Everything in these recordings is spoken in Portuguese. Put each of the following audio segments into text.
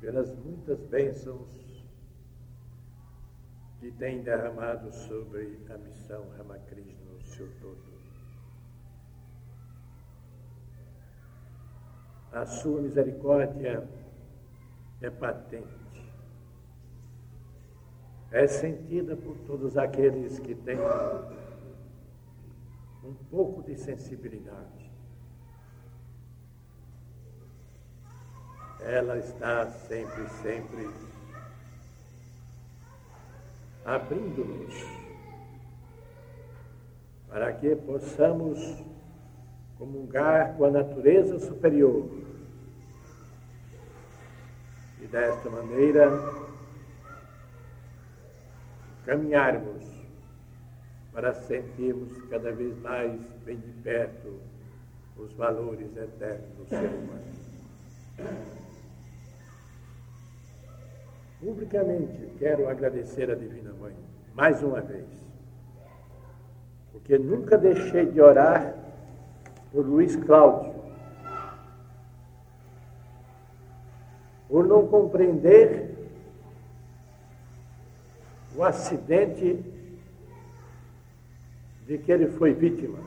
pelas muitas bênçãos que tem derramado sobre a missão Ramakrishna no seu todo. A sua misericórdia é patente, é sentida por todos aqueles que têm um pouco de sensibilidade. Ela está sempre, sempre abrindo-nos para que possamos comungar com a natureza superior e desta maneira caminharmos para sentirmos cada vez mais bem de perto os valores eternos do ser humano. Publicamente quero agradecer a Divina Mãe mais uma vez, porque nunca deixei de orar por Luiz Cláudio, por não compreender o acidente de que ele foi vítima.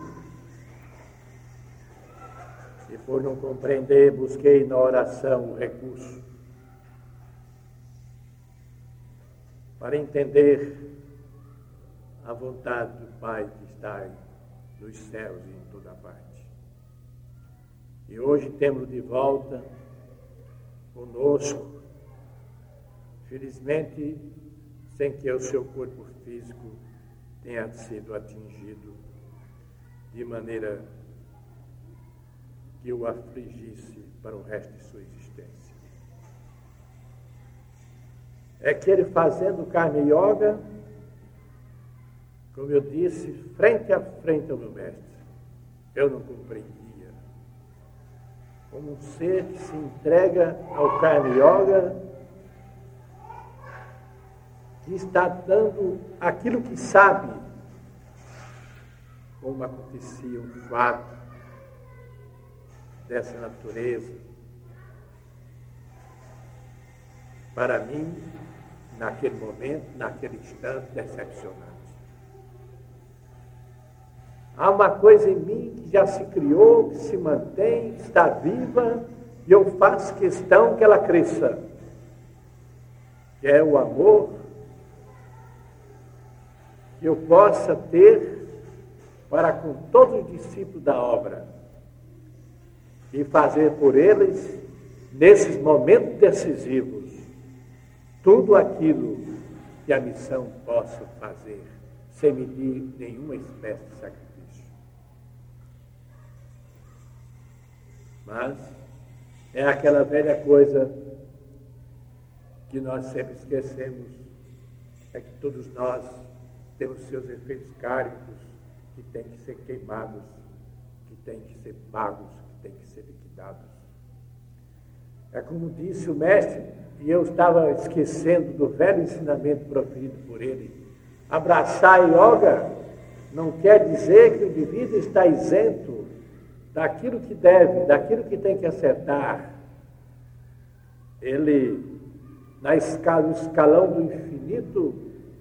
E por não compreender, busquei na oração o recurso para entender a vontade do Pai que está nos céus e em toda parte. E hoje temos de volta conosco, felizmente, sem que o seu corpo físico tenha sido atingido de maneira que o afligisse para o resto de sua existência. É que ele fazendo carne yoga, como eu disse, frente a frente ao meu mestre, eu não compreendia. Como um ser que se entrega ao carne yoga, que está dando aquilo que sabe, como acontecia um fato dessa natureza. Para mim, naquele momento, naquele instante, decepcionante. Há uma coisa em mim que já se criou, que se mantém, que está viva, e eu faço questão que ela cresça. Que é o amor que eu possa ter para com todos os discípulos da obra e fazer por eles, nesses momentos decisivos, tudo aquilo que a missão possa fazer, sem medir nenhuma espécie de sacrifício. Mas é aquela velha coisa que nós sempre esquecemos, é que todos nós temos seus efeitos cáricos que têm que ser queimados, que têm que ser pagos, que têm que ser liquidados. É como disse o mestre, e eu estava esquecendo do velho ensinamento proferido por ele. Abraçar yoga não quer dizer que o indivíduo está isento daquilo que deve, daquilo que tem que acertar. Ele, na escala, no escalão do infinito,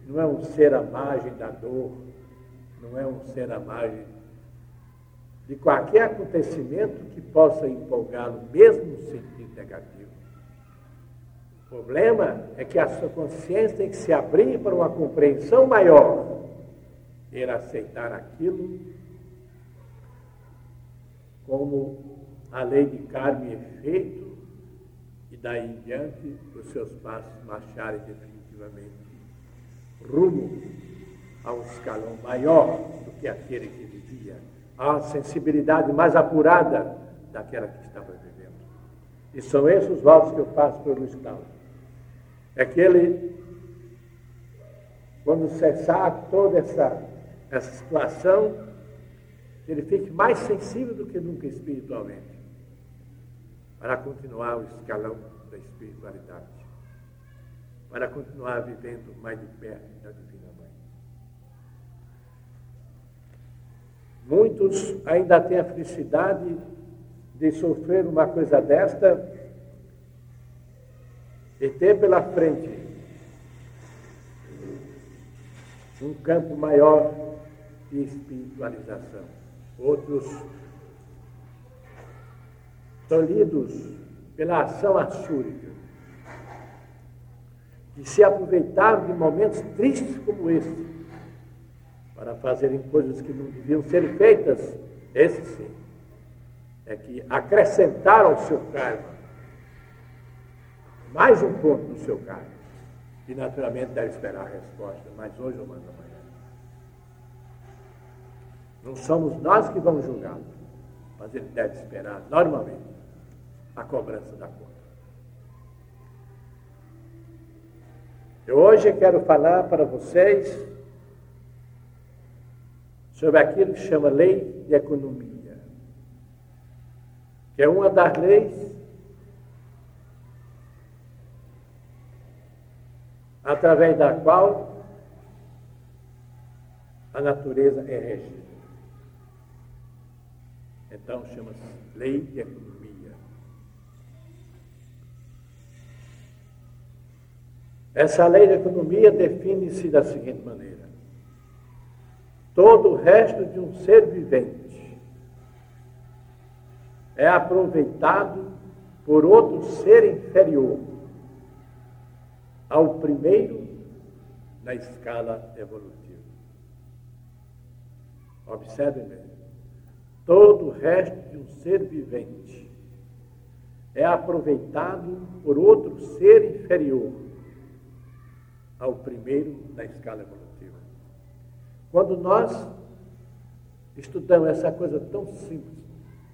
não é um ser à margem da dor, não é um ser à margem de qualquer acontecimento que possa empolgá-lo, mesmo no negativo. O problema é que a sua consciência tem que se abrir para uma compreensão maior, ele aceitar aquilo como a lei de karma e efeito, e daí em diante os seus passos marcharem definitivamente rumo a um escalão maior do que aquele que vivia, uma sensibilidade mais apurada daquela que estava vivendo. E são esses os votos que eu faço para o Luiz Cláudio é que ele, quando cessar toda essa, essa situação, ele fique mais sensível do que nunca espiritualmente, para continuar o escalão da espiritualidade, para continuar vivendo mais de perto da Divina Mãe. Muitos ainda têm a felicidade de sofrer uma coisa desta e ter pela frente um campo maior de espiritualização. Outros tolhidos pela ação assúrica, que se aproveitaram de momentos tristes como este, para fazerem coisas que não deviam ser feitas, esse sim, é que acrescentaram ao seu karma mais um ponto no seu cargo. E naturalmente deve esperar a resposta, mas hoje ou mais amanhã. Não somos nós que vamos julgá-lo, mas ele deve esperar normalmente a cobrança da conta. Eu hoje quero falar para vocês sobre aquilo que chama lei de economia, que é uma das leis através da qual a natureza é regida. Então chama-se lei de economia. Essa lei de economia define-se da seguinte maneira: todo o resto de um ser vivente é aproveitado por outro ser inferior ao primeiro na escala evolutiva. Observe bem. Todo o resto de um ser vivente é aproveitado por outro ser inferior ao primeiro na escala evolutiva. Quando nós estudamos essa coisa tão simples,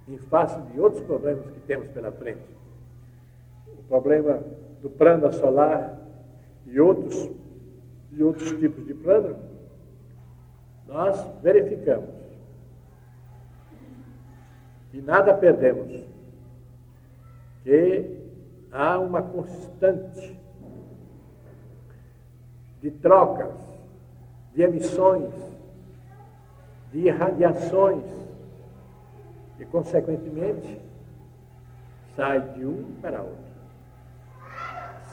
em face de outros problemas que temos pela frente, o problema do plano solar, e outros, e outros tipos de plano, nós verificamos e nada perdemos, que há uma constante de trocas, de emissões, de irradiações, e, consequentemente, sai de um para outro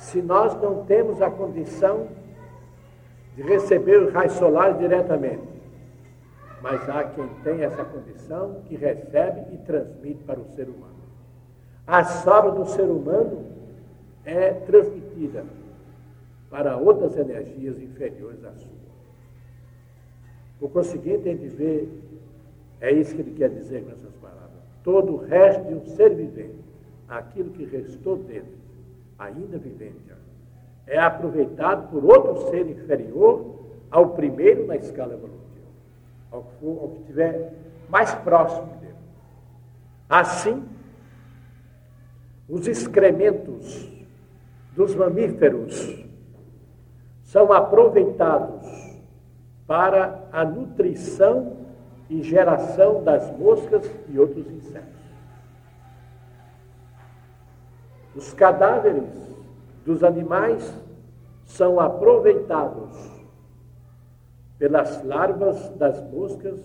se nós não temos a condição de receber o raio solar diretamente. Mas há quem tem essa condição que recebe e transmite para o ser humano. A sobra do ser humano é transmitida para outras energias inferiores à sua. Por conseguinte, a gente vê, é isso que ele quer dizer com essas palavras. Todo o resto de um ser vivente, aquilo que restou dele, ainda vivente, é aproveitado por outro ser inferior ao primeiro na escala evolutiva, ao que, for, ao que estiver mais próximo dele. Assim, os excrementos dos mamíferos são aproveitados para a nutrição e geração das moscas e outros insetos. Os cadáveres dos animais são aproveitados pelas larvas das moscas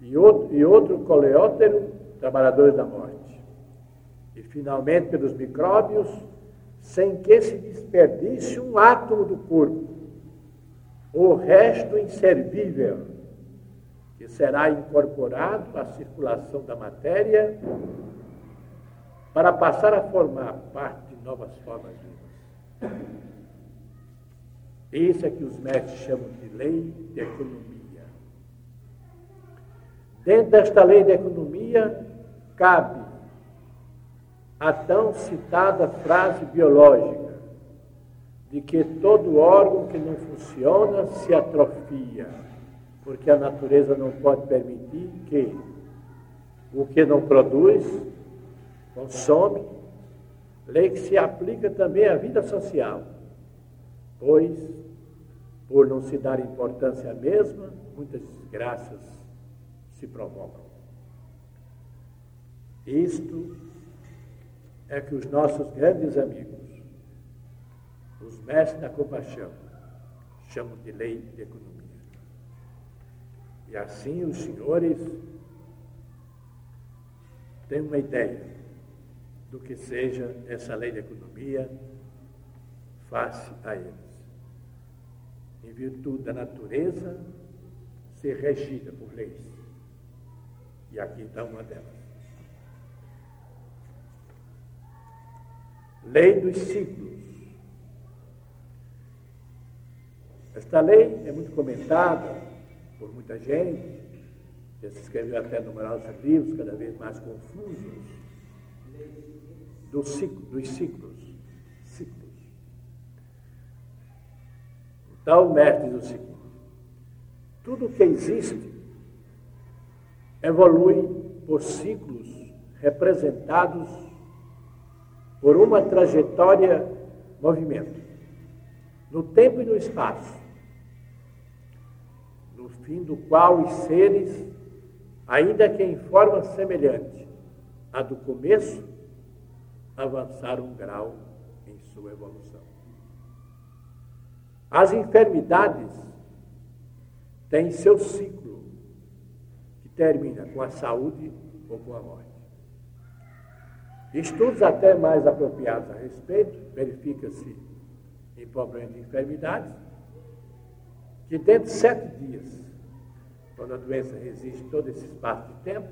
e outro, e outro coleóptero, trabalhadores da morte. E finalmente pelos micróbios, sem que se desperdice um átomo do corpo, o resto inservível, que será incorporado à circulação da matéria para passar a formar parte de novas formas vivas. Isso é que os mestres chamam de lei de economia. Dentro desta lei de economia, cabe a tão citada frase biológica de que todo órgão que não funciona se atrofia, porque a natureza não pode permitir que o que não produz consome, lei que se aplica também à vida social, pois, por não se dar importância à mesma, muitas desgraças se provocam. Isto é que os nossos grandes amigos, os mestres da compaixão, chamam de lei de economia. E assim os senhores têm uma ideia do que seja essa lei de economia face a eles. Em virtude da natureza ser regida por leis. E aqui está uma delas. Lei dos ciclos. Esta lei é muito comentada por muita gente, já se escreveu até numerosos livros, cada vez mais confusos, do ciclo, dos ciclos. ciclos. Então, mestre do ciclo. Tudo que existe evolui por ciclos representados por uma trajetória movimento, no tempo e no espaço, no fim do qual os seres, ainda que em forma semelhante à do começo, avançaram um grau em sua evolução. As enfermidades têm seu ciclo, que termina com a saúde ou com a morte. Estudos até mais apropriados a respeito, verifica-se em problemas de enfermidades, que dentro de sete dias, quando a doença resiste todo esse espaço de tempo,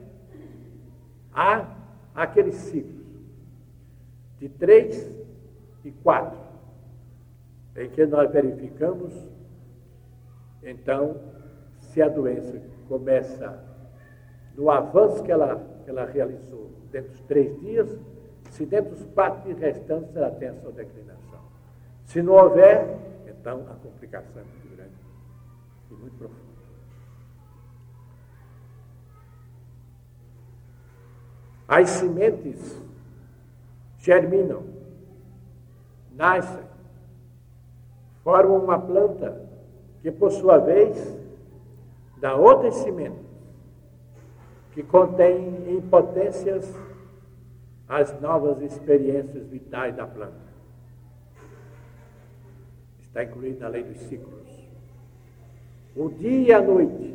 há aqueles ciclos de três e quatro, em que nós verificamos, então, se a doença começa no avanço que ela, que ela realizou dentro dos três dias, se dentro dos quatro dias restantes ela tem a sua declinação. Se não houver, então a complicação é muito grande e muito profunda. As sementes germinam, nascem, formam uma planta que, por sua vez, dá outras sementes que contêm em potências as novas experiências vitais da planta. Está incluído na lei dos ciclos. O dia e a noite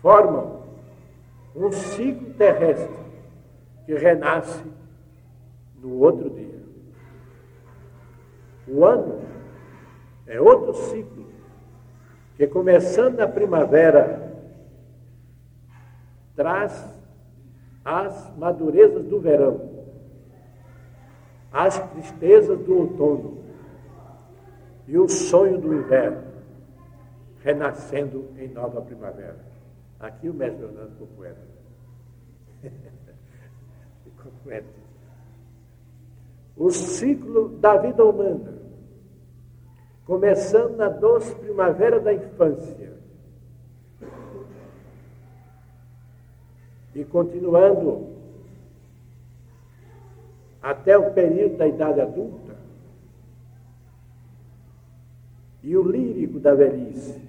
formam um ciclo terrestre que renasce no outro dia. O ano é outro ciclo que, começando na primavera, traz as madurezas do verão, as tristezas do outono e o sonho do inverno, renascendo em nova primavera. Aqui o mestre Leonardo ficou poeta. ficou poeta. O ciclo da vida humana, começando na doce primavera da infância, e continuando até o período da idade adulta, e o lírico da velhice,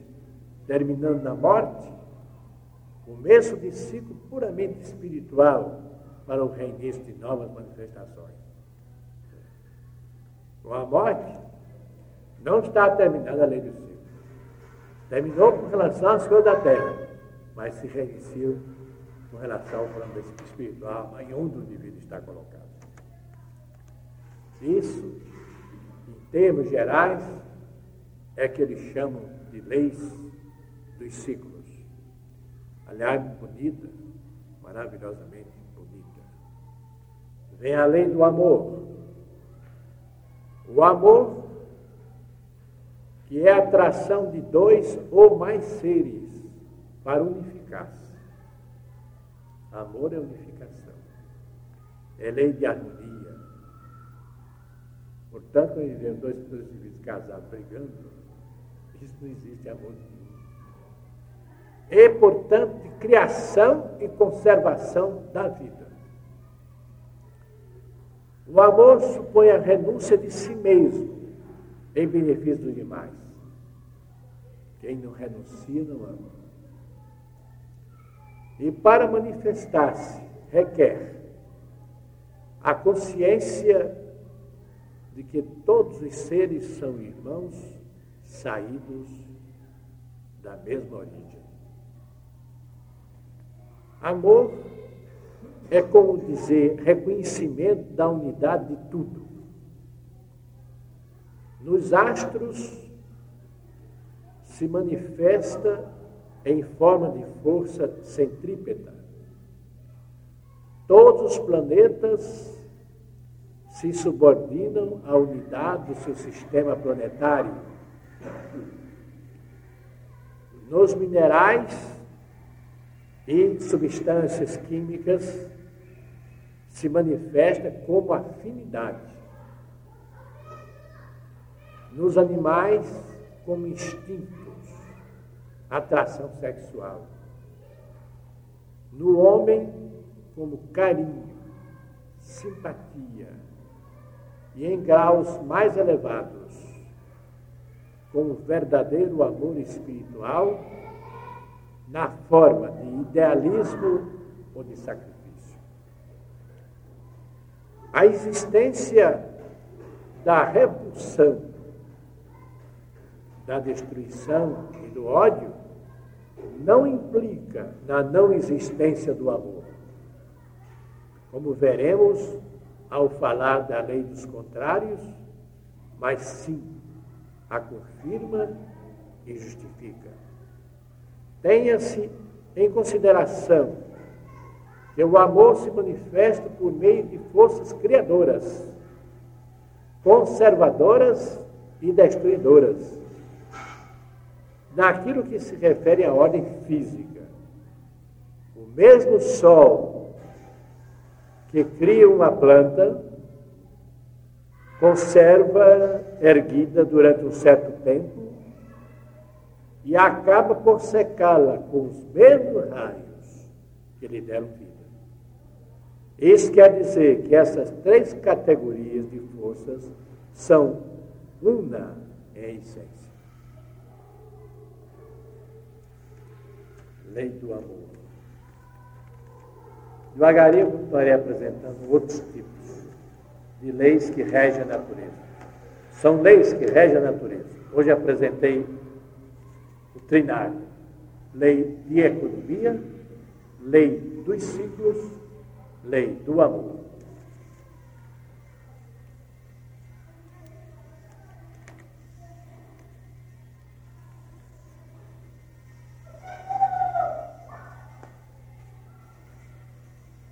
terminando na morte, começo de ciclo puramente espiritual para o reinício de novas manifestações. Com a morte, não está terminada a lei do ciclo. Terminou com relação às coisas da terra, mas se reiniciou com relação ao plano espiritual, em onde o indivíduo está colocado. Isso, em termos gerais, é que eles chamam de leis dos ciclos. Aliás, bonita, maravilhosamente bonita. Vem a lei do amor. O amor, que é a atração de dois ou mais seres para unificar-se. Amor é unificação. É lei de harmonia. Portanto, quando dois, dois indivíduos casados brigando, isso não existe amor nenhum. É, portanto, de criação e conservação da vida. O amor supõe a renúncia de si mesmo em benefício dos demais. Quem não renuncia não ama. E para manifestar-se, requer a consciência de que todos os seres são irmãos saídos da mesma origem. Amor é como dizer reconhecimento da unidade de tudo. Nos astros se manifesta em forma de força centrípeta. Todos os planetas se subordinam à unidade do seu sistema planetário. Nos minerais e substâncias químicas se manifesta como afinidade. Nos animais, como instintos, atração sexual. No homem, como carinho, simpatia. E em graus mais elevados, como verdadeiro amor espiritual, na forma de idealismo ou de sacrifício. A existência da repulsão, da destruição e do ódio não implica na não existência do amor. Como veremos ao falar da lei dos contrários, mas sim a confirma e justifica. Tenha-se em consideração que o amor se manifesta por meio de forças criadoras, conservadoras e destruidoras. Naquilo que se refere à ordem física, o mesmo sol que cria uma planta conserva erguida durante um certo tempo e acaba por secá-la com os mesmos raios que lhe deram. Isso quer dizer que essas três categorias de forças são una em essência. Lei do amor. Devagarinho eu estarei apresentando outros tipos de leis que regem a natureza. São leis que regem a natureza. Hoje apresentei o trinário, lei de economia, lei dos ciclos lei do amor.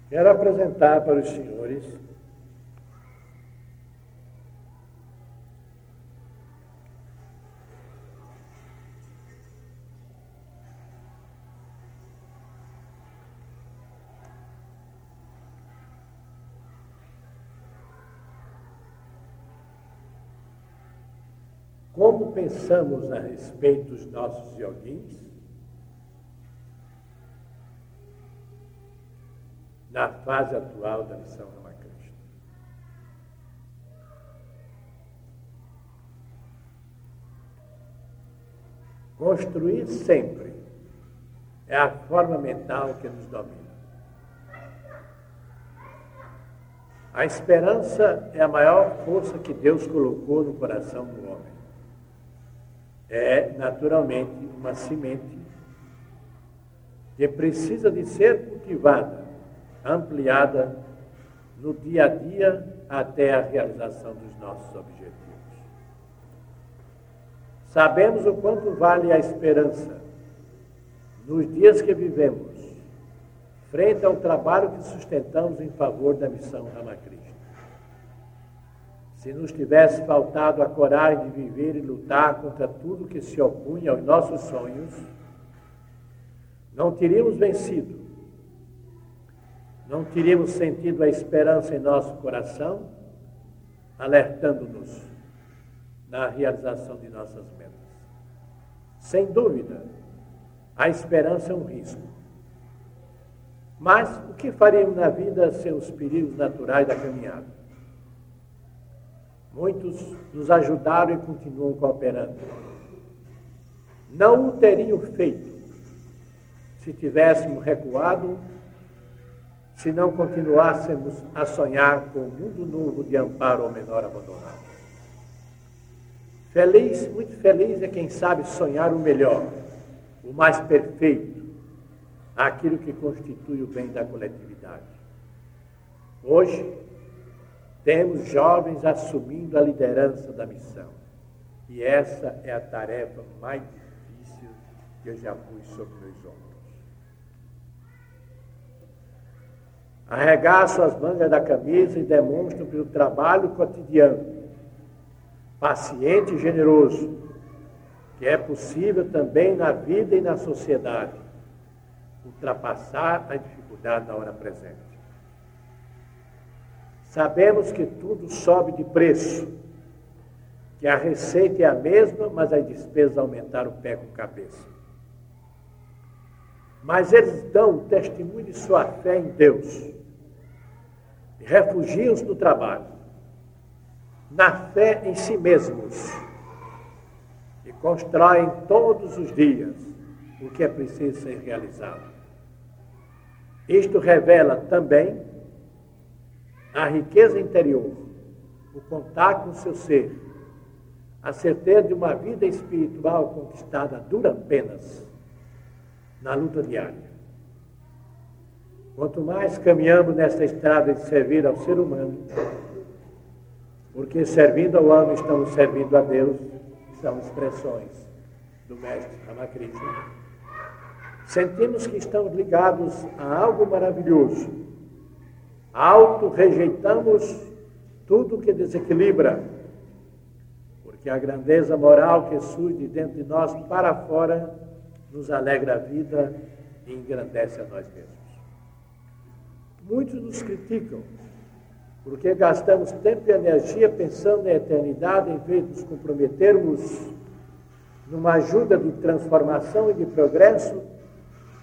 Quero apresentar para os senhores Como pensamos a respeito dos nossos yoguins? Na fase atual da missão Ramakrishna. Construir sempre é a forma mental que nos domina. A esperança é a maior força que Deus colocou no coração do é naturalmente uma semente que precisa de ser cultivada, ampliada no dia a dia até a realização dos nossos objetivos. Sabemos o quanto vale a esperança nos dias que vivemos, frente ao trabalho que sustentamos em favor da missão Ramakrishna. Se nos tivesse faltado a coragem de viver e lutar contra tudo que se opunha aos nossos sonhos, não teríamos vencido, não teríamos sentido a esperança em nosso coração, alertando-nos na realização de nossas metas. Sem dúvida, a esperança é um risco. Mas o que faríamos na vida sem os perigos naturais da caminhada? Muitos nos ajudaram e continuam cooperando. Não o teriam feito se tivéssemos recuado, se não continuássemos a sonhar com um mundo novo de amparo ao menor abandonado. Feliz, muito feliz é quem sabe sonhar o melhor, o mais perfeito, aquilo que constitui o bem da coletividade. Hoje, temos jovens assumindo a liderança da missão. E essa é a tarefa mais difícil que eu já pus sobre meus ombros. Arregaço as mangas da camisa e demonstro pelo trabalho cotidiano, paciente e generoso, que é possível também na vida e na sociedade ultrapassar a dificuldade da hora presente. Sabemos que tudo sobe de preço, que a receita é a mesma, mas as despesas aumentaram o pé com cabeça. Mas eles dão testemunho de sua fé em Deus. Refugiam-se do trabalho, na fé em si mesmos, e constroem todos os dias o que é preciso ser realizado. Isto revela também a riqueza interior, o contato com o seu ser, a certeza de uma vida espiritual conquistada a duras penas na luta diária. Quanto mais caminhamos nesta estrada de servir ao ser humano, porque servindo ao homem estamos servindo a Deus, são expressões do Mestre Ramakrishna. Sentimos que estamos ligados a algo maravilhoso. Auto-rejeitamos tudo que desequilibra, porque a grandeza moral que surge de dentro de nós para fora nos alegra a vida e engrandece a nós mesmos. Muitos nos criticam porque gastamos tempo e energia pensando na eternidade em vez de nos comprometermos numa ajuda de transformação e de progresso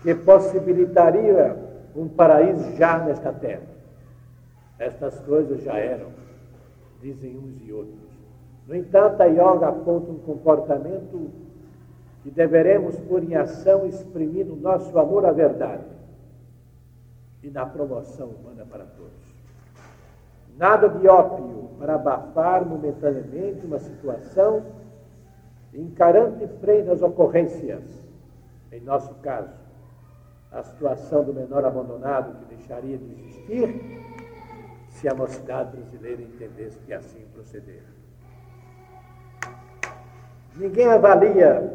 que possibilitaria um paraíso já nesta terra. Estas coisas já eram, dizem uns e outros. No entanto, a yoga aponta um comportamento que deveremos pôr em ação, exprimindo nosso amor à verdade e na promoção humana para todos. Nada de ópio para abafar momentaneamente uma situação, encarando de frente as ocorrências. Em nosso caso, a situação do menor abandonado que deixaria de existir se a mocidade brasileira entendesse que assim proceder. Ninguém avalia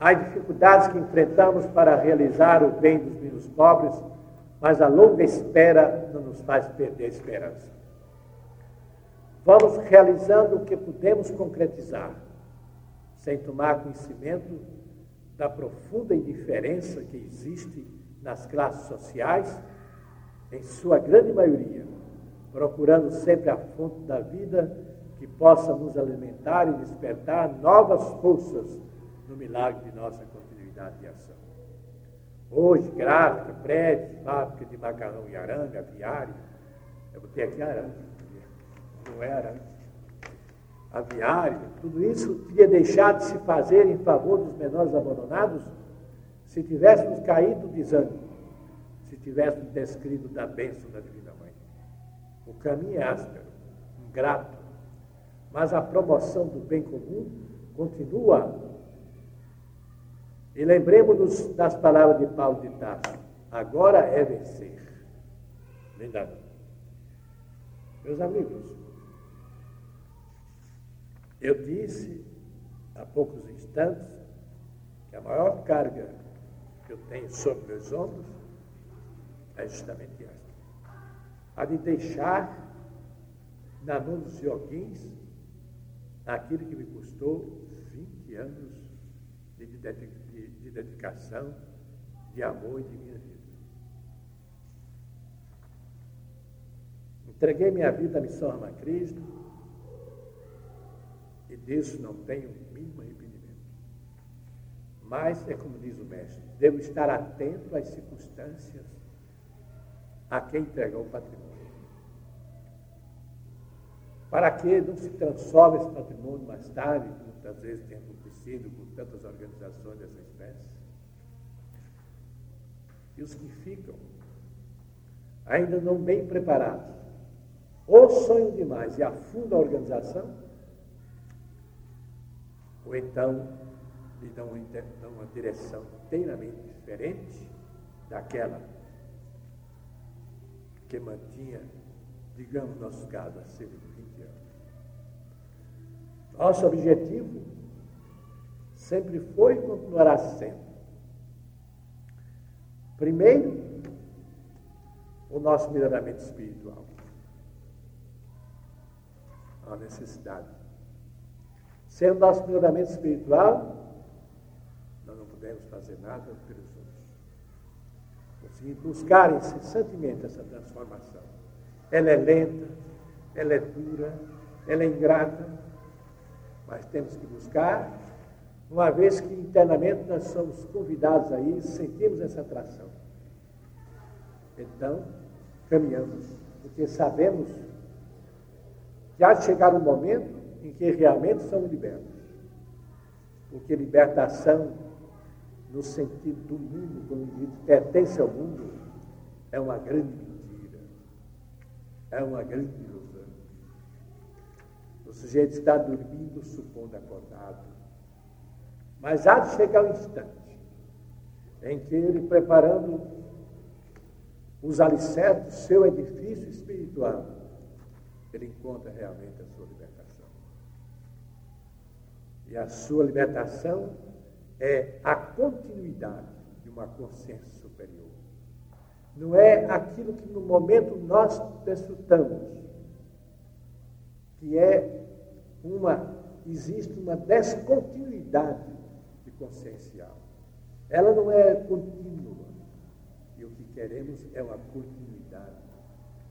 as dificuldades que enfrentamos para realizar o bem dos menos pobres, mas a longa espera não nos faz perder a esperança. Vamos realizando o que podemos concretizar, sem tomar conhecimento da profunda indiferença que existe nas classes sociais, em sua grande maioria, procurando sempre a fonte da vida que possa nos alimentar e despertar novas forças no milagre de nossa continuidade de ação. Hoje, gráfica, prédio, fábrica de macarrão e arame, aviário, eu botei aqui arame, não é arame. Aviário, tudo isso teria deixado de se fazer em favor dos menores abandonados se tivéssemos caído desânimo, se tivéssemos descrito da bênção da Divina Mãe. O caminho é áspero, ingrato, mas a promoção do bem comum continua. E lembremos-nos das palavras de Paulo de Tarso: agora é vencer. Linda. Meus amigos, eu disse há poucos instantes que a maior carga que eu tenho sobre meus ombros é justamente essa a de deixar na mão dos joguins aquilo que me custou 20 anos de, de, de dedicação, de amor e de minha vida. Entreguei minha vida à missão Ama Cristo e disso não tenho o mínimo arrependimento. Mas, é como diz o mestre, devo estar atento às circunstâncias a quem entregou o patrimônio. Para que não se transforme esse patrimônio mais tarde, como muitas vezes tem acontecido com tantas organizações dessa espécie. E os que ficam, ainda não bem preparados, ou sonham demais e afundam a organização, ou então lhe dão uma direção inteiramente diferente daquela que mantinha, digamos, nosso caso, há cerca de 20 anos. Nosso objetivo sempre foi e continuará sendo. Primeiro, o nosso melhoramento espiritual. A necessidade. Sem o nosso melhoramento espiritual, nós não podemos fazer nada pelos outros. Se buscar incessantemente essa transformação. Ela é lenta, ela é dura, ela é ingrata, mas temos que buscar, uma vez que internamente nós somos convidados a isso, sentimos essa atração. Então, caminhamos, porque sabemos que há de chegar um momento em que realmente somos libertos. Porque libertação, no sentido do mundo, quando diz pertence ao mundo, é uma grande mentira, é uma grande ilusão. O sujeito está dormindo, supondo acordado. Mas há de chegar o um instante em que ele, preparando os alicerces do seu edifício espiritual, ele encontra realmente a sua libertação. E a sua libertação é a continuidade de uma consciência superior. Não é aquilo que no momento nós desfrutamos, que é uma, existe uma descontinuidade de consciencial. Ela não é contínua. E o que queremos é uma continuidade.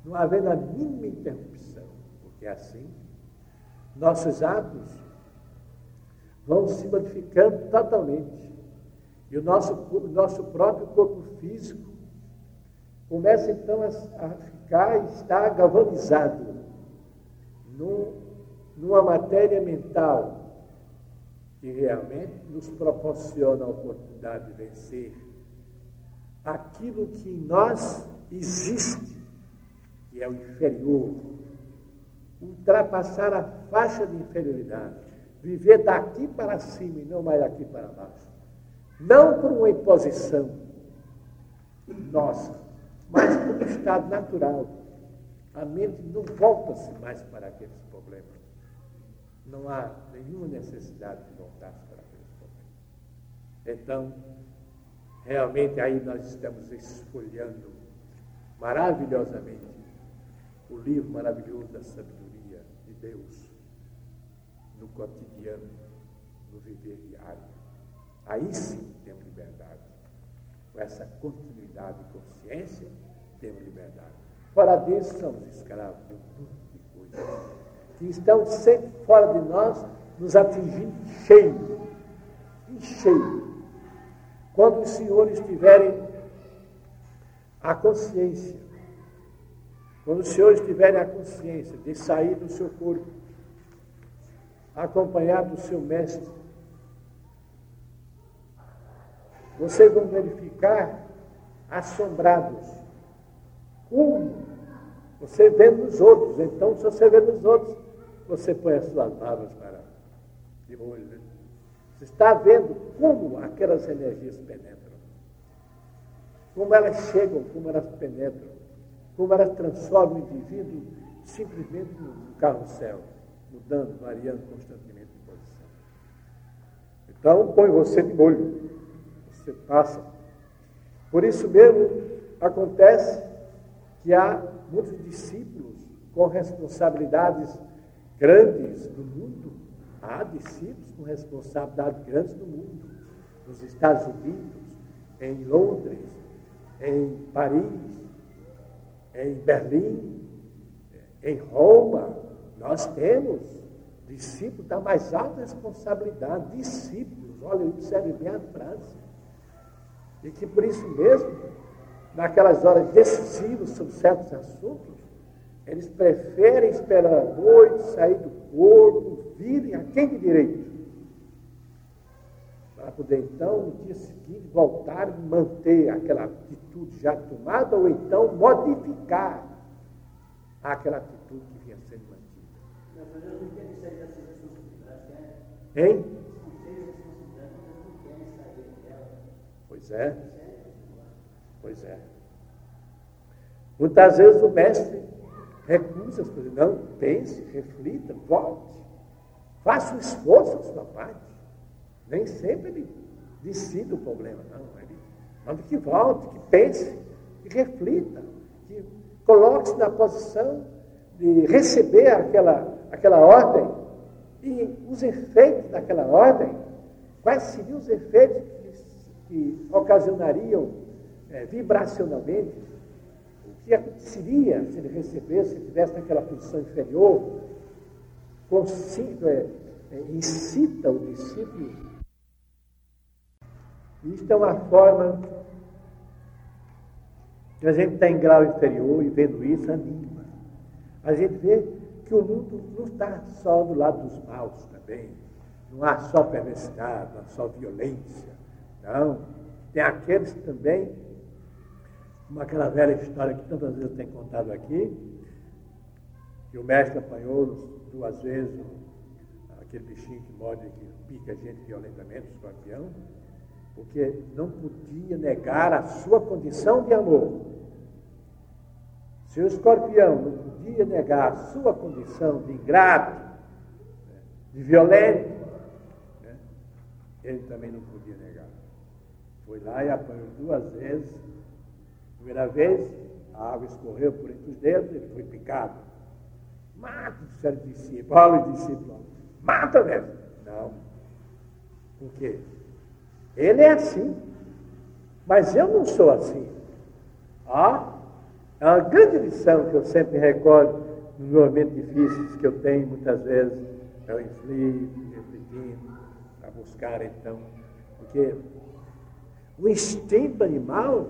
Não havendo a mínima interrupção, porque assim nossos atos vão se modificando totalmente. E o nosso, o nosso próprio corpo físico começa então a, a ficar, está galvanizado num, numa matéria mental que realmente nos proporciona a oportunidade de vencer aquilo que em nós existe, que é o inferior, ultrapassar a faixa de inferioridade, viver daqui para cima e não mais daqui para baixo. Não por uma imposição nossa, mas por um estado natural. A mente não volta-se mais para aqueles problemas. Não há nenhuma necessidade de voltar-se para aqueles problemas. Então, realmente aí nós estamos esfolhando maravilhosamente o livro maravilhoso da sabedoria de Deus no cotidiano, no viver diário. Aí sim temos liberdade. Com essa continuidade de consciência, temos liberdade. Fora disso, somos escravos de um monte de coisas que estão sempre fora de nós, nos atingindo cheio, em cheio. Quando os senhores tiverem a consciência, quando os senhores tiverem a consciência de sair do seu corpo, acompanhado do seu mestre, vocês vão verificar assombrados como você vê nos outros. Então, se você vê nos outros, você põe as suas barbas para de olho. Né? Você está vendo como aquelas energias penetram. Como elas chegam, como elas penetram. Como elas transformam o indivíduo simplesmente num carrossel, mudando, variando constantemente de posição. Então, põe você de molho. Você passa. Por isso mesmo, acontece que há muitos discípulos com responsabilidades grandes no mundo. Há discípulos com responsabilidades grandes no mundo. Nos Estados Unidos, em Londres, em Paris, em Berlim, em Roma. Nós temos discípulos da mais alta responsabilidade, discípulos, olha, observe bem a frase. E que por isso mesmo, naquelas horas decisivas sobre certos assuntos, eles preferem esperar a noite, sair do corpo, virem a quem de direito. Para poder então, no dia seguinte, voltar e manter aquela atitude já tomada, ou então modificar aquela atitude que vinha sendo mantida. Hein? Pois é. Pois é. Muitas vezes o mestre recusa as coisas. Não, pense, reflita, volte. Faça um esforço da sua parte. Nem sempre ele decide o problema, não. Ele manda que volte, que pense, que reflita, que coloque-se na posição de receber aquela, aquela ordem e os efeitos daquela ordem, quais seriam os efeitos que, que ocasionariam é, vibracionalmente o que aconteceria se ele recebesse, se estivesse naquela posição inferior, consigo, é, é, incita o discípulo. Isto é uma forma que a gente está em grau inferior e vendo isso anima. A gente vê que o mundo não está só do lado dos maus também. Não há só perversidade, não há só violência. Não. Tem aqueles também como aquela velha história que tantas vezes eu tenho contado aqui, que o mestre apanhou duas vezes aquele bichinho que morde, que pica a gente violentamente, o escorpião, porque não podia negar a sua condição de amor. Se o escorpião não podia negar a sua condição de ingrato, de violento, né, ele também não podia negar. Foi lá e apanhou duas vezes Primeira vez, a água escorreu por entre os dedos, ele foi picado. Mata, o discípulo. Olha o discípulo. Mata mesmo. Não. Por quê? Ele é assim. Mas eu não sou assim. Ah, é uma grande lição que eu sempre recordo nos momentos difíceis que eu tenho, muitas vezes, eu inflito, refletindo, para buscar então. Porque o instinto animal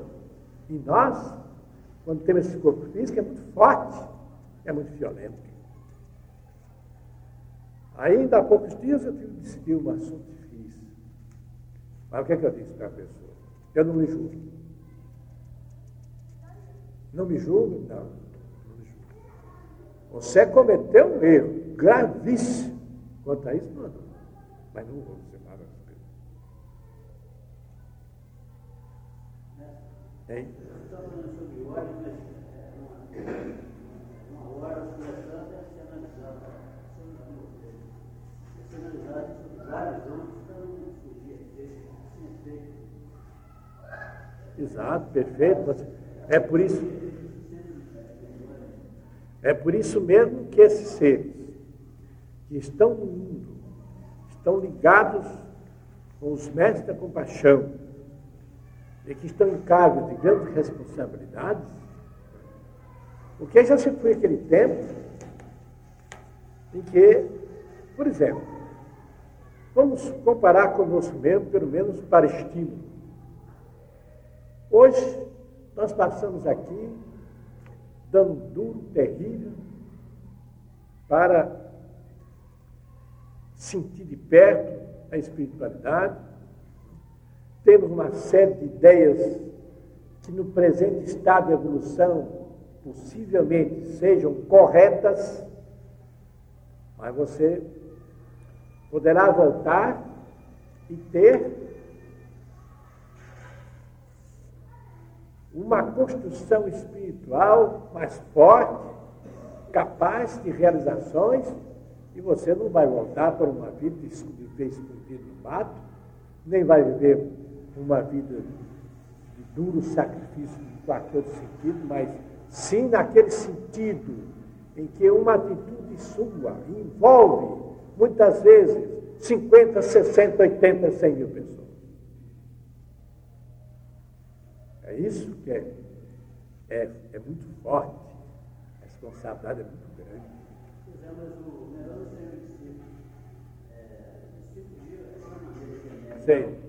e nós, quando temos esse corpo físico, é muito forte, é muito violento. Ainda há poucos dias eu tive um assunto difícil. Mas o que é que eu disse para a pessoa? Eu não me julgo. Não me julgo? Não. Você cometeu um erro gravíssimo. Quanto a isso, não. Mas não vou Hein? Não fugir desse Exato, perfeito. É por isso. É por isso mesmo que esses seres que estão no mundo, estão ligados com os mestres da compaixão, e que estão em cargos de grandes responsabilidades, porque já se foi aquele tempo em que, por exemplo, vamos comparar conosco mesmo, pelo menos para estímulo. Hoje, nós passamos aqui dando duro, terrível, para sentir de perto a espiritualidade, temos uma série de ideias que no presente estado de evolução possivelmente sejam corretas, mas você poderá voltar e ter uma construção espiritual mais forte, capaz de realizações, e você não vai voltar para uma vida de escondido no mato, nem vai viver uma vida de duro sacrifício em qualquer sentido, mas sim naquele sentido em que uma atitude sua envolve, muitas vezes, 50, 60, 80, 100 mil pessoas. É isso que é, é, é muito forte. A responsabilidade é muito grande. Pois é, mas o melhor é discípulo. É, discípulo de essa maneira que é. Sei.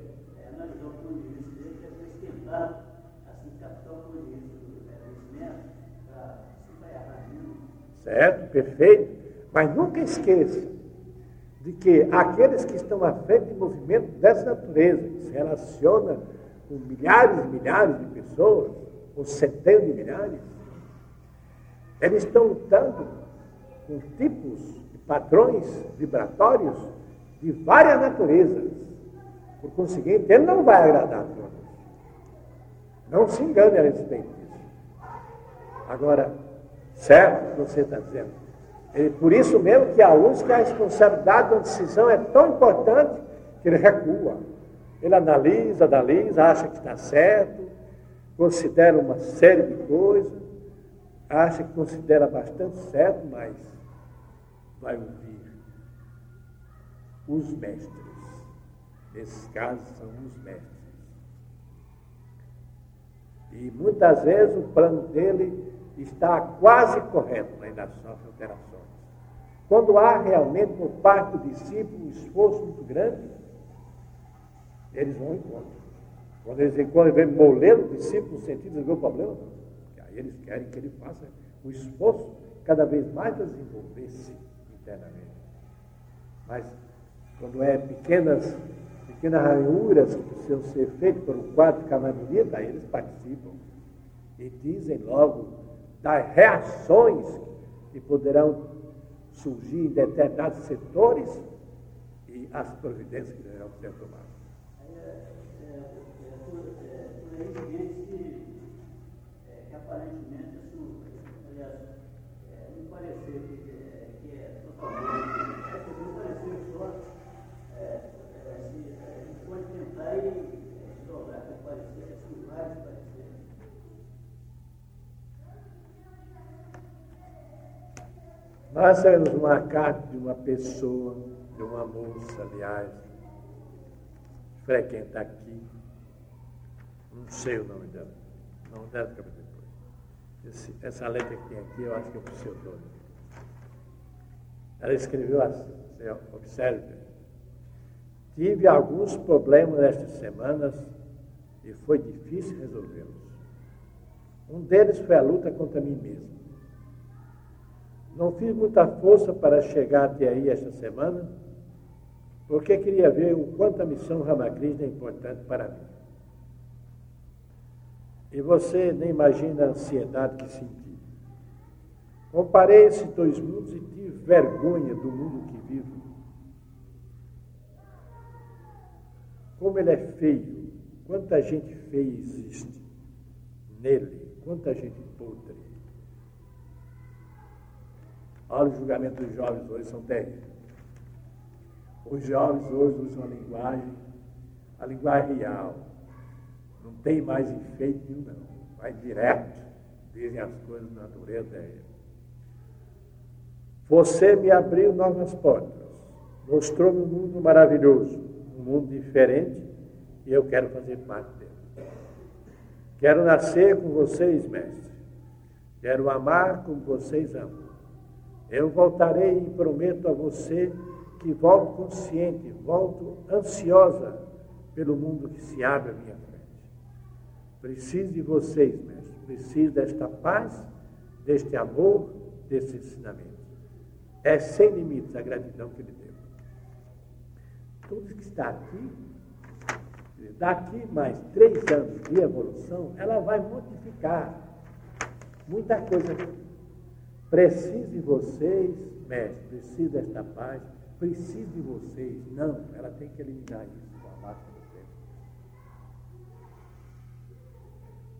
Certo? Perfeito? Mas nunca esqueça de que aqueles que estão à frente de movimento dessa natureza, que se relaciona com milhares e milhares de pessoas, ou centenas de milhares, eles estão lutando com tipos e padrões vibratórios de várias naturezas. Por conseguinte, ele não vai agradar a todos. Não se engane a respeito disso. Agora, certo que você está dizendo. E por isso mesmo que a uns que a responsabilidade da decisão é tão importante que ele recua. Ele analisa, analisa, acha que está certo, considera uma série de coisas, acha que considera bastante certo, mas vai ouvir os mestres. Nesses casos são os mestres. E muitas vezes o plano dele está quase correto, mas ainda sofre alterações. Quando há realmente por parte do discípulo um esforço muito grande, eles vão em conta. Quando eles encontram, vem moler o discípulo no sentido de resolver o problema, não. Aí eles querem que ele faça o esforço cada vez mais desenvolver-se internamente. Mas quando é pequenas, pequenas ranhuras que precisam ser feitas para o quadro ficar mais bonito, aí eles participam e dizem logo das reações que poderão surgir em determinados setores e as providências que deverão ser tomadas. Que, é, que aparentemente aliás, que, é, totalmente, só, a gente pode tentar e parecer, parecer. Nós sabemos uma carta de uma pessoa, de uma moça, aliás, frequenta aqui, não sei o nome dela. O nome dela fica depois. Esse, essa letra que tem aqui, eu acho que é o pseudônimo. Ela escreveu assim, observe. Tive alguns problemas nestas semanas e foi difícil resolvê-los. Um deles foi a luta contra mim mesmo. Não fiz muita força para chegar até aí esta semana, porque queria ver o quanto a missão Ramakrishna é importante para mim. E você nem imagina a ansiedade que senti. Comparei esses dois mundos e tive vergonha do mundo que vivo. Como ele é feio, quanta gente feia existe nele, quanta gente podre. Olha o julgamento dos jovens hoje, são terríveis. Os jovens hoje usam a linguagem, a linguagem real não tem mais enfeite nenhum, não. Vai direto. Dizem as coisas da natureza é. Você me abriu novas portas. Mostrou-me um mundo maravilhoso, um mundo diferente, e eu quero fazer parte dele. Quero nascer com vocês, mestre. Quero amar como vocês amam. Eu voltarei e prometo a você que volto consciente, volto ansiosa pelo mundo que se abre à minha frente. Preciso de vocês, mestre. Preciso desta paz, deste amor, desse ensinamento. É sem limites a gratidão que ele deu. Tudo que está aqui, daqui mais três anos de evolução, ela vai modificar muita coisa. Preciso de vocês, mestre, preciso desta paz, preciso de vocês. Não, ela tem que eliminar isso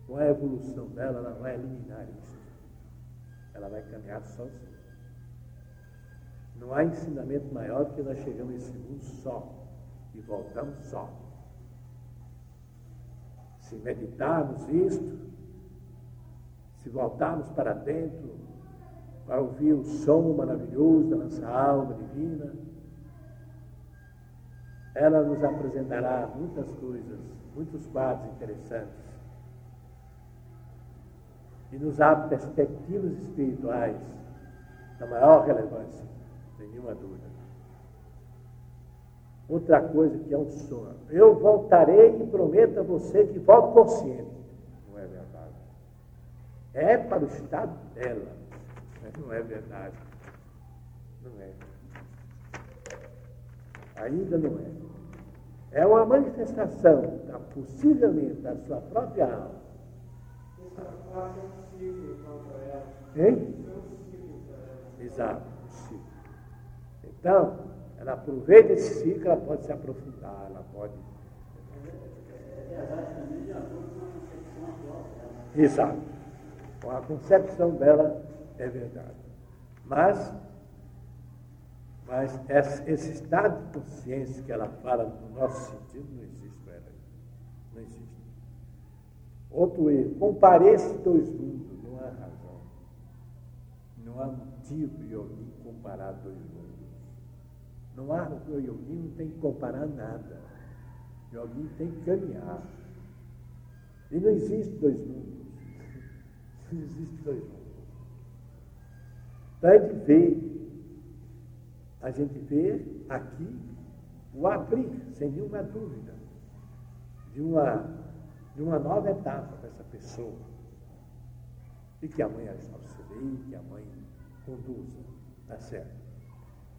com com a evolução dela, ela vai eliminar isso. Ela vai caminhar sozinha. Não há ensinamento maior que nós chegamos nesse mundo só e voltamos só. Se meditarmos isto, se voltarmos para dentro, para ouvir o som maravilhoso da nossa alma divina, ela nos apresentará muitas coisas, muitos quadros interessantes e nos abre perspectivas espirituais da maior relevância, sem nenhuma dúvida. Outra coisa que é um sonho. Eu voltarei e prometo a você que volto consciente. Não é verdade. É para o estado dela. Não é verdade. Não é. Ainda não é. É uma manifestação, da, possivelmente, da sua própria alma. Hein? Exato, ciclo. Então, ela aproveita esse ciclo, ela pode se aprofundar, ela pode. Exato. a concepção dela é verdade. Mas, mas esse estado de consciência que ela fala no nosso sentido não existe para ela. Não existe. Outro erro, comparece dois mundos, não há razão. Não há motivo de alguém comparar dois mundos. Não há, o yogi não tem que comparar nada. O tem que caminhar. E não existe dois mundos. Não existe dois mundos. Então é de ver, a gente vê aqui o abrir, sem nenhuma dúvida, de uma, de uma nova etapa dessa pessoa. E que a mãe auxilie, que a mãe conduza, tá certo?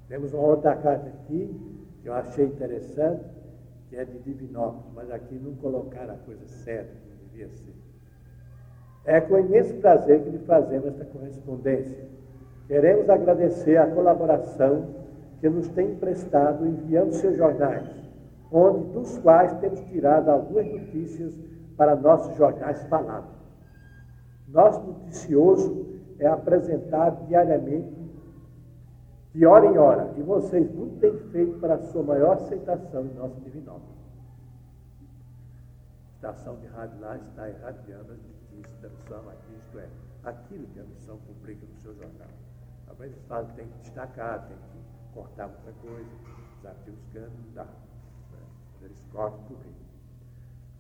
Temos uma outra carta aqui, que eu achei interessante, que é de Divinópolis, mas aqui não colocaram a coisa certa, como devia ser. É com imenso prazer que lhe fazemos esta correspondência. Queremos agradecer a colaboração que nos tem emprestado enviando seus jornais, onde dos quais temos tirado algumas notícias para nossos jornais falados. Nosso noticioso é apresentado diariamente de hora em hora, e vocês muito têm feito para a sua maior aceitação em nosso divinópolis. A estação de rádio lá está irradiando as notícias da missão aqui, isto é, aquilo que a missão publica no seu jornal. Vezes falam que tem que destacar, tem que cortar muita coisa, desafio os canos, não dá. Eles cortam por aí.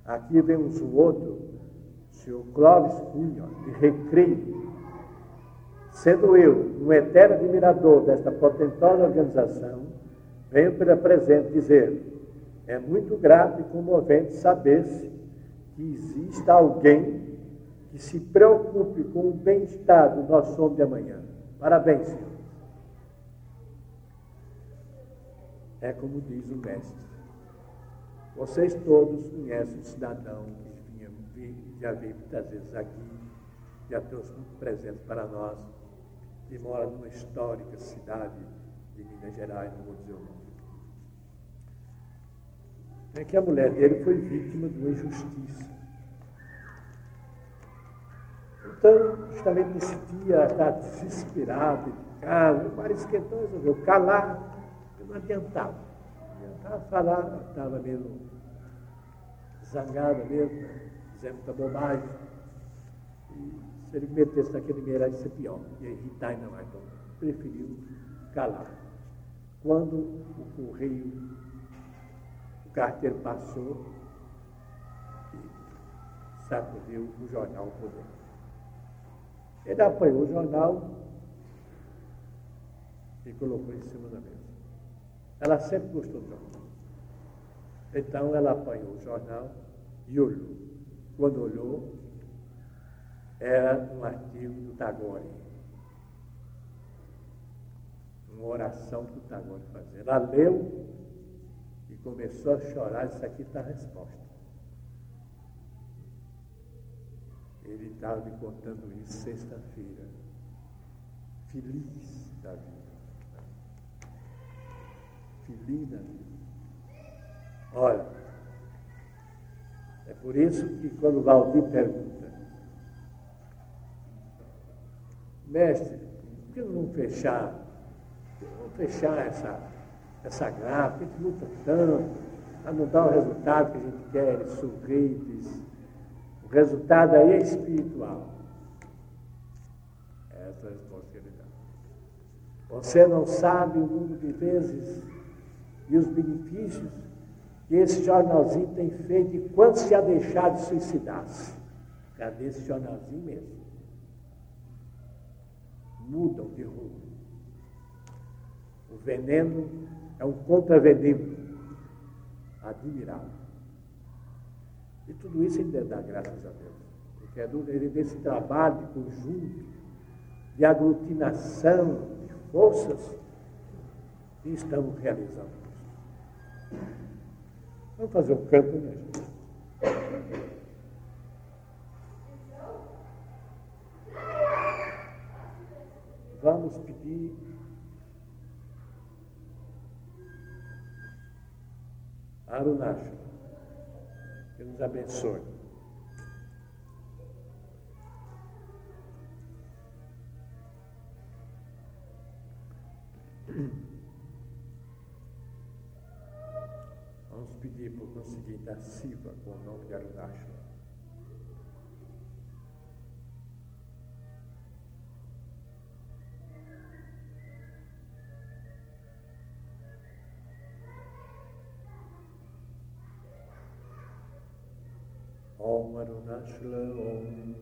Aqui vemos o outro, o senhor Clóvis Cunha, de Recreio, Sendo eu um eterno admirador desta potentosa organização, venho pela presente dizer: é muito grato e comovente saber-se que exista alguém que se preocupe com o bem-estar do nosso homem de amanhã. Parabéns, senhor. É como diz o mestre. Vocês todos conhecem o cidadão que vinha, já veio muitas vezes aqui, já trouxe muito presente para nós que mora numa histórica cidade de Minas Gerais, não vou dizer o nome. É que a mulher dele foi vítima de uma injustiça. Então, justamente nesse dia, está desesperado em casa, o marido esquentou, resolveu calar, não adiantava. Não adiantava falar, estava meio zangada mesmo, dizendo muita bobagem. E se ele metesse naquele meio, ia ser pior, ia irritar ainda mais. Então, preferiu calar. Quando o correio, o carteiro passou, sacudiu o jornal por dentro. Ele apanhou o jornal e colocou em cima da mesa. Ela sempre gostou do jornal. Então ela apanhou o jornal e olhou. Quando olhou, era um artigo do Tagore. Uma oração que o Tagore fazia. Ela leu e começou a chorar. Isso aqui está a resposta. Ele estava me contando isso sexta-feira. Feliz da vida. Feliz da vida. Olha, é por isso que quando Valdir pergunta, mestre, por que não fechar? Vamos fechar essa, essa gráfica, a gente luta tanto, para não dar o resultado que a gente quer, sorrides. O resultado aí é espiritual. Essa é a responsabilidade. Você não sabe o número de vezes e os benefícios que esse jornalzinho tem feito e quanto se a deixar de suicidar-se. Cadê esse jornalzinho mesmo? mudam de rumo. O veneno é um contraveneno admirável. E tudo isso ele deve dar graças a Deus. Porque é ele desse trabalho de conjunto, de aglutinação de forças que estamos realizando. Vamos fazer um canto, né, gente? vamos pedir a Arunasha que nos abençoe. Conseguinte a Siva com o nome de Arunachala. Om Arunachala Om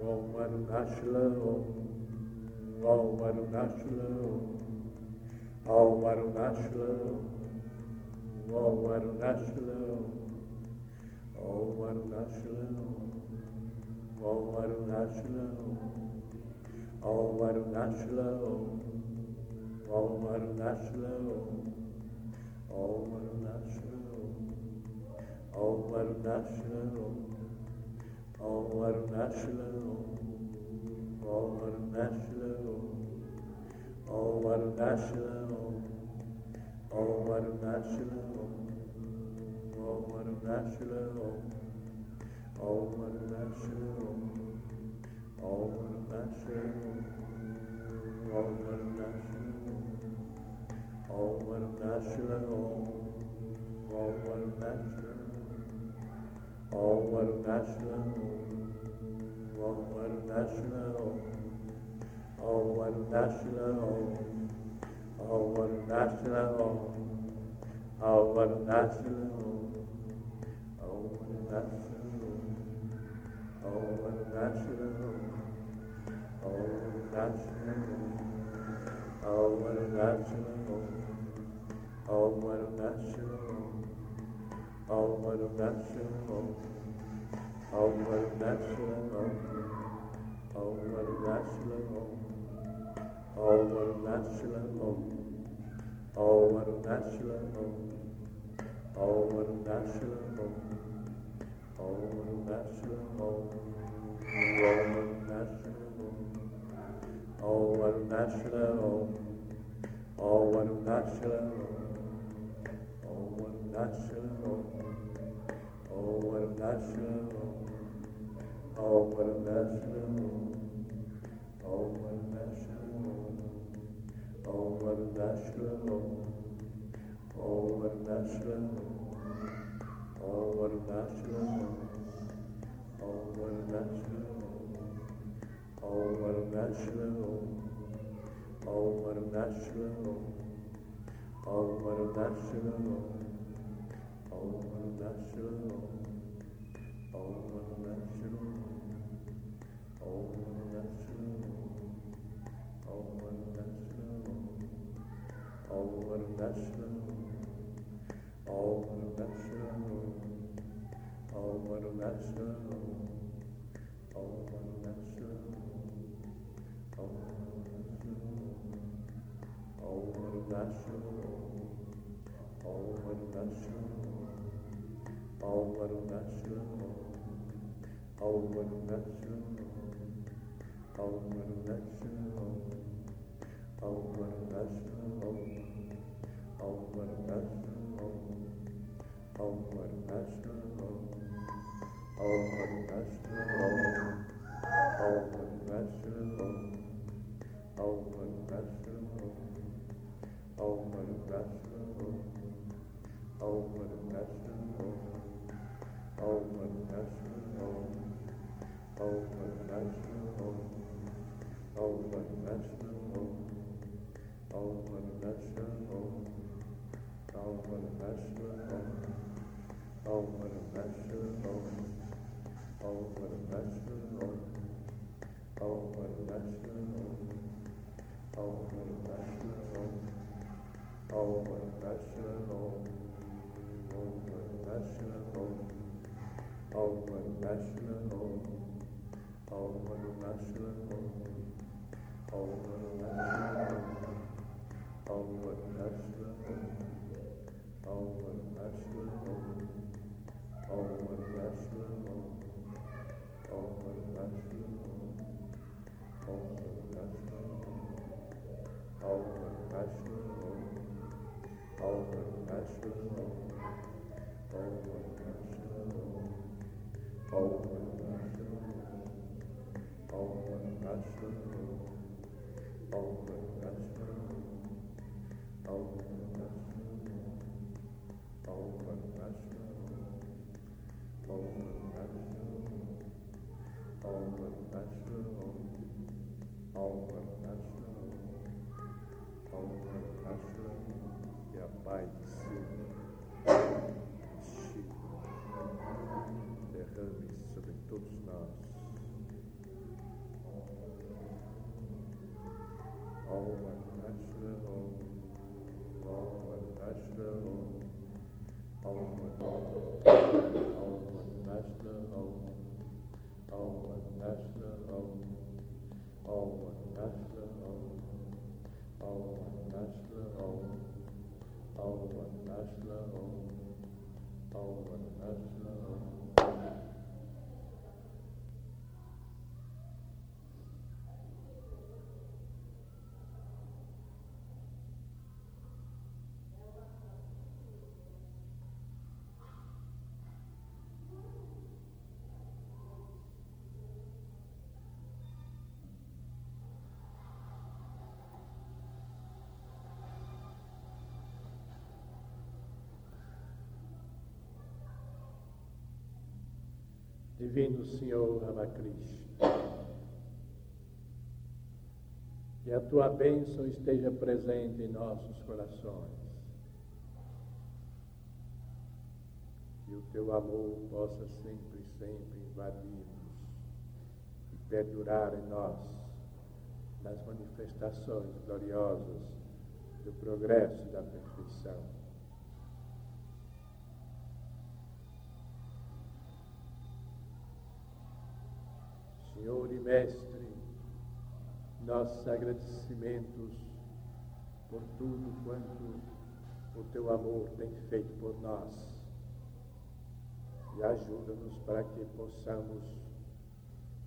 Om Arunachala Om Om Arunachala Om Om Arunachala Om Arunachala Om Arunachala Om Arunachala Om Arunachala Om Arunachala Om Arunachala Om Arunachala Om Arunachala Om Arunachala Om Arunachala Om Arunachala Om Arunachala Om Arunachala Om Arunachala Om Arunachala Om Arunachala Om Om Arunachala Om Om Arunachala Om Om Arunachala Om Om Arunachala Om Om Arunachala Om Om Arunachala Om Om Om Arunachala Arunachala Om Arunachala Om Arunachala Om Arunachala Om Arunachala Om Arunachala Om Arunachala Om Arunachala Om Arunachala Om Arunachala Om Arunachala Om Arunachala Om Arunachala Om Arunachala Om Arunachala Om Arunachala Om Arunachala Om Arunachala Om Arunachala Om Arunachala Om Arunachala Om Arunachala Om Arunachala Om Arunachala Om Arunachala Om Arunachala Om Arunachala Om Arunachala Om Arunachala Om Arunachala Om Arunachala Om Arunachala Om Arunachala Om Arunachala Om Oh, but that's not all. Oh, what a national, oh, what a national. Open, that's open, that's all my natural, all my natural. Om Arunachala Om Arunachala Om Arunachala Om Arunachala Om Arunachala Om Arunachala Om Divino Senhor Ramakrishna, que a tua bênção esteja presente em nossos corações. Que o teu amor possa sempre, sempre invadir-nos e perdurar em nós nas manifestações gloriosas do progresso e da perfeição. Senhor e Mestre, nossos agradecimentos por tudo quanto o teu amor tem feito por nós. E ajuda-nos para que possamos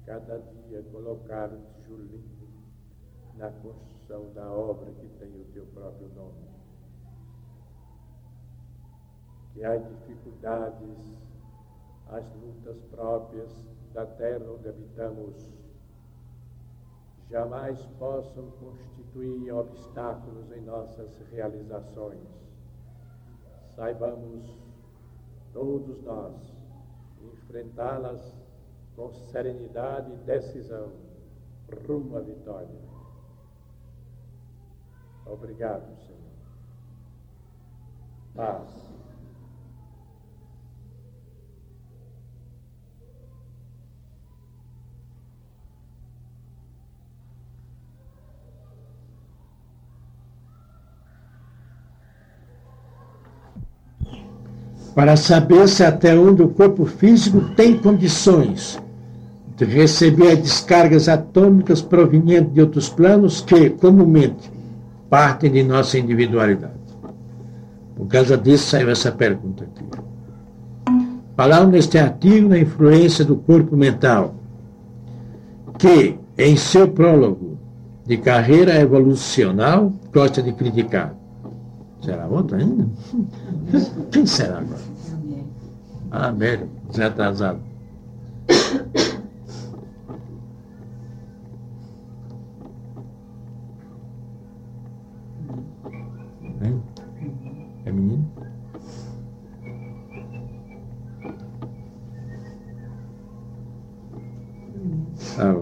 cada dia colocar o tijolinho na construção da obra que tem o teu próprio nome. Que as dificuldades, as lutas próprias, da terra onde habitamos jamais possam constituir obstáculos em nossas realizações. Saibamos, todos nós, enfrentá-las com serenidade e decisão, rumo à vitória. Obrigado, Senhor. Paz. Para saber se até onde o corpo físico tem condições de receber descargas atômicas provenientes de outros planos que, comumente, partem de nossa individualidade. Por causa disso saiu essa pergunta aqui. Falar neste artigo na influência do corpo mental, que, em seu prólogo de carreira evolucional, gosta de criticar Será outra ainda? Quem será agora? Ah, Amélia, Zé atrasado. Hein? É menino? Ah,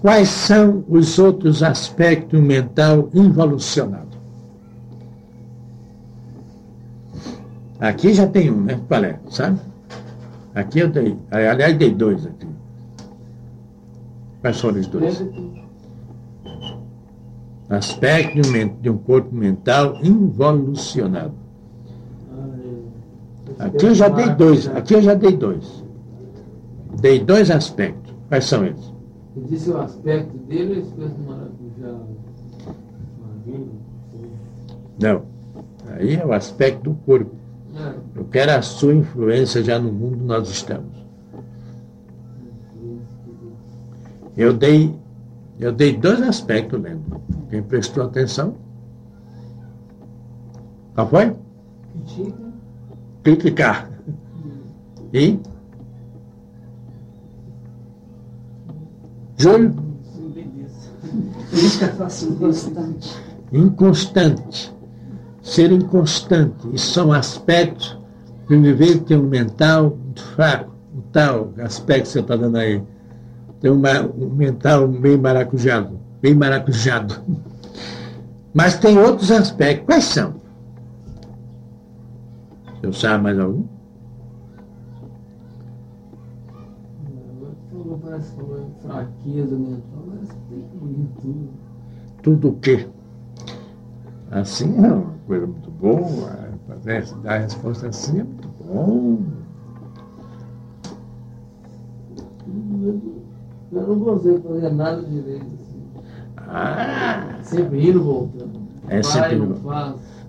quais são os outros aspectos mental involucionados? Aqui já tem um, né? Qual é? Sabe? Aqui eu dei. Aliás, dei dois aqui. Quais foram os dois? Aspecto de um corpo mental involucionado. Aqui eu já dei dois. Aqui eu já dei dois. Dei dois aspectos. Quais são eles? Você disse o aspecto dele ou a espécie do maracujá? Não. Aí é o aspecto do corpo. Eu quero a sua influência já no mundo nós estamos. Eu dei, eu dei dois aspectos, lembro. Quem prestou atenção? Qual foi? Criticar. E? Júlio? Inconstante. Inconstante ser inconstante. Isso são aspectos que tem um mental muito fraco, o tal aspecto que você está dando aí. Tem uma, um mental meio maracujado. bem maracujado. Mas tem outros aspectos. Quais são? Eu sabe mais algum? Parece fraqueza mental, mas tem tudo. Tudo o quê? Assim é uma coisa muito boa. Fazer, dar a resposta assim é muito. Eu não consigo fazer nada direito. Assim. Ah, Sempre indo voltando. É sempre indo.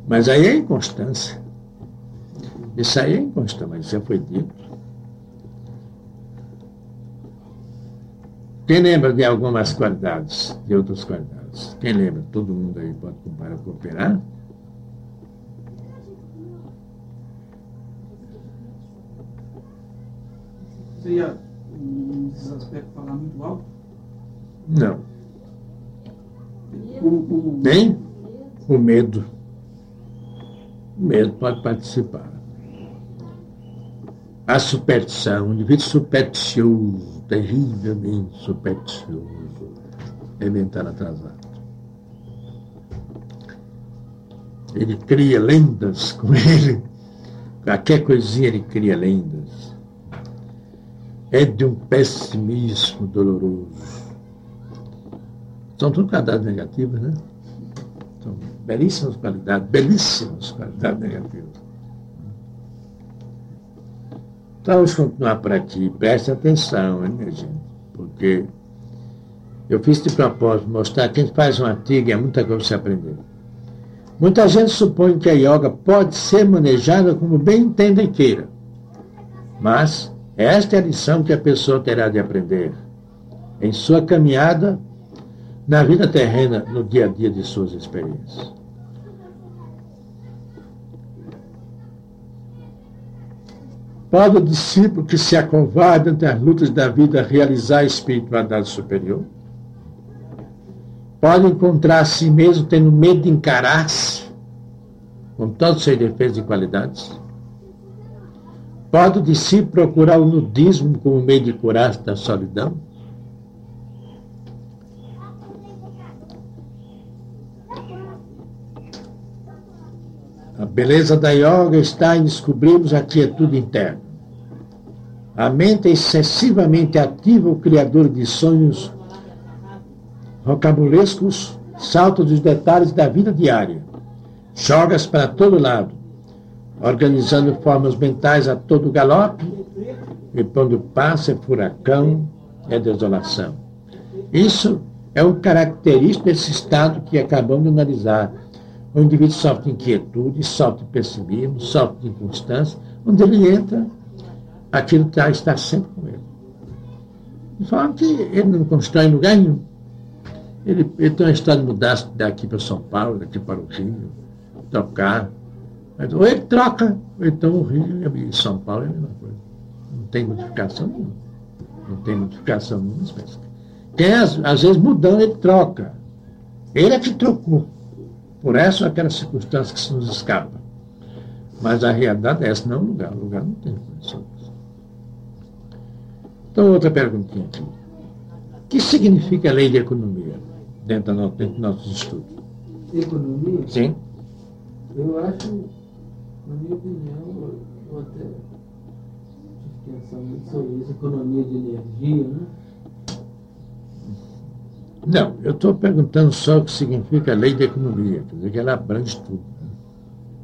mas aí é inconstância. Isso aí é inconstância, mas já foi dito. Quem lembra de algumas qualidades, de outras qualidades? Quem lembra? Todo mundo aí pode comparar, cooperar? Seria um desses aspectos falar muito alto? Não. O, o, Nem o medo. O medo pode participar. A superstição, um indivíduo supersticioso, terrivelmente supersticioso, é mental atrasado. Ele cria lendas com ele. Qualquer coisinha ele cria lendas. É de um pessimismo doloroso. São tudo qualidades negativas, né? São belíssimas qualidades, belíssimas qualidades negativas. Então vamos continuar por aqui. Preste atenção, hein, minha gente? Porque eu fiz de propósito mostrar que a gente faz um artigo e é muita coisa para você aprender. Muita gente supõe que a yoga pode ser manejada como bem entenda e queira. Mas esta é a lição que a pessoa terá de aprender em sua caminhada na vida terrena, no dia a dia de suas experiências. Pode o discípulo que se acovarda ante as lutas da vida realizar a espiritualidade superior? Pode encontrar a si mesmo tendo medo de encarar-se com todos os seus defeitos e qualidades? Pode o discípulo procurar o nudismo como meio de curar-se da solidão? A beleza da yoga está em descobrirmos a quietude interna. A mente é excessivamente ativa, o criador de sonhos rocambolescos, salta dos detalhes da vida diária. Jogas para todo lado, organizando formas mentais a todo galope, e quando passa é furacão, é desolação. Isso é um característico desse estado que acabamos de analisar. O indivíduo sofre de inquietude, sofre pessimismo, sofre inconstância. Onde ele entra, aquilo tá, está sempre com ele. De forma que ele não constrói lugar nenhum. Ele, ele tem uma história de mudar daqui para São Paulo, daqui para o Rio, trocar. Ou ele troca, ou então o Rio e São Paulo é a mesma coisa. Não tem modificação nenhuma. Não tem modificação nenhuma espécie. Quem às, às vezes mudando, ele troca. Ele é que trocou. Por essa ou aquela circunstância que se nos escapa. Mas a realidade é essa, não é o lugar. O lugar não tem condições. Então, outra perguntinha aqui. O que significa a lei de economia dentro, do, dentro dos nossos estudos? Economia, Sim? eu acho, na minha opinião, eu até tive que pensar muito sobre isso, economia de energia, né? Não, eu estou perguntando só o que significa a lei de economia, quer dizer que ela abrange tudo.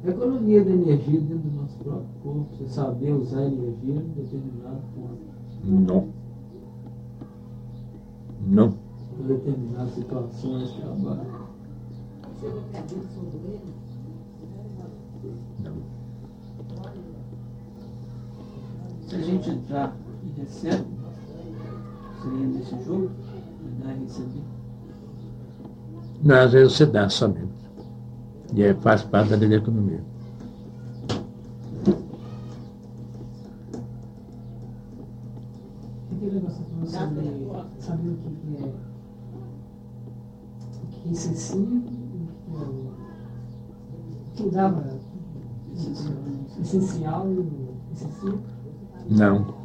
né? Economia de energia dentro do nosso próprio corpo, você saber usar energia em determinado ponto, Não. Não. em determinadas situações, trabalho. Não. Se a gente entrar e recebe, seria nesse jogo, dar e receber. Não, às vezes você dá somente. E é, faz parte da economia. Essencial e essencial. Não.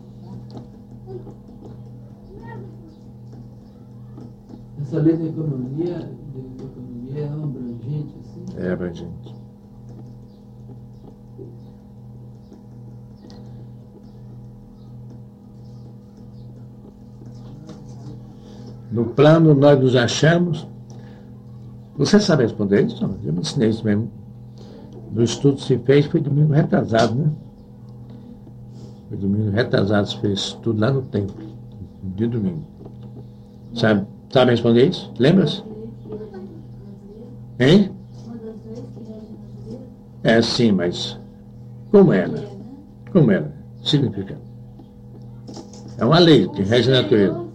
Essa Essa lei da economia, da economia é abrangente, assim? É abrangente. No plano, nós nos achamos. Você sabe responder isso? Eu me ensinei isso mesmo. No estudo se fez, foi domingo retrasado, né? Foi domingo retrasado, se fez tudo lá no templo, de domingo. Sabe, sabe responder isso? Lembra-se? Hein? É sim, mas como era? Como era? Significa. É uma lei que rege a natureza.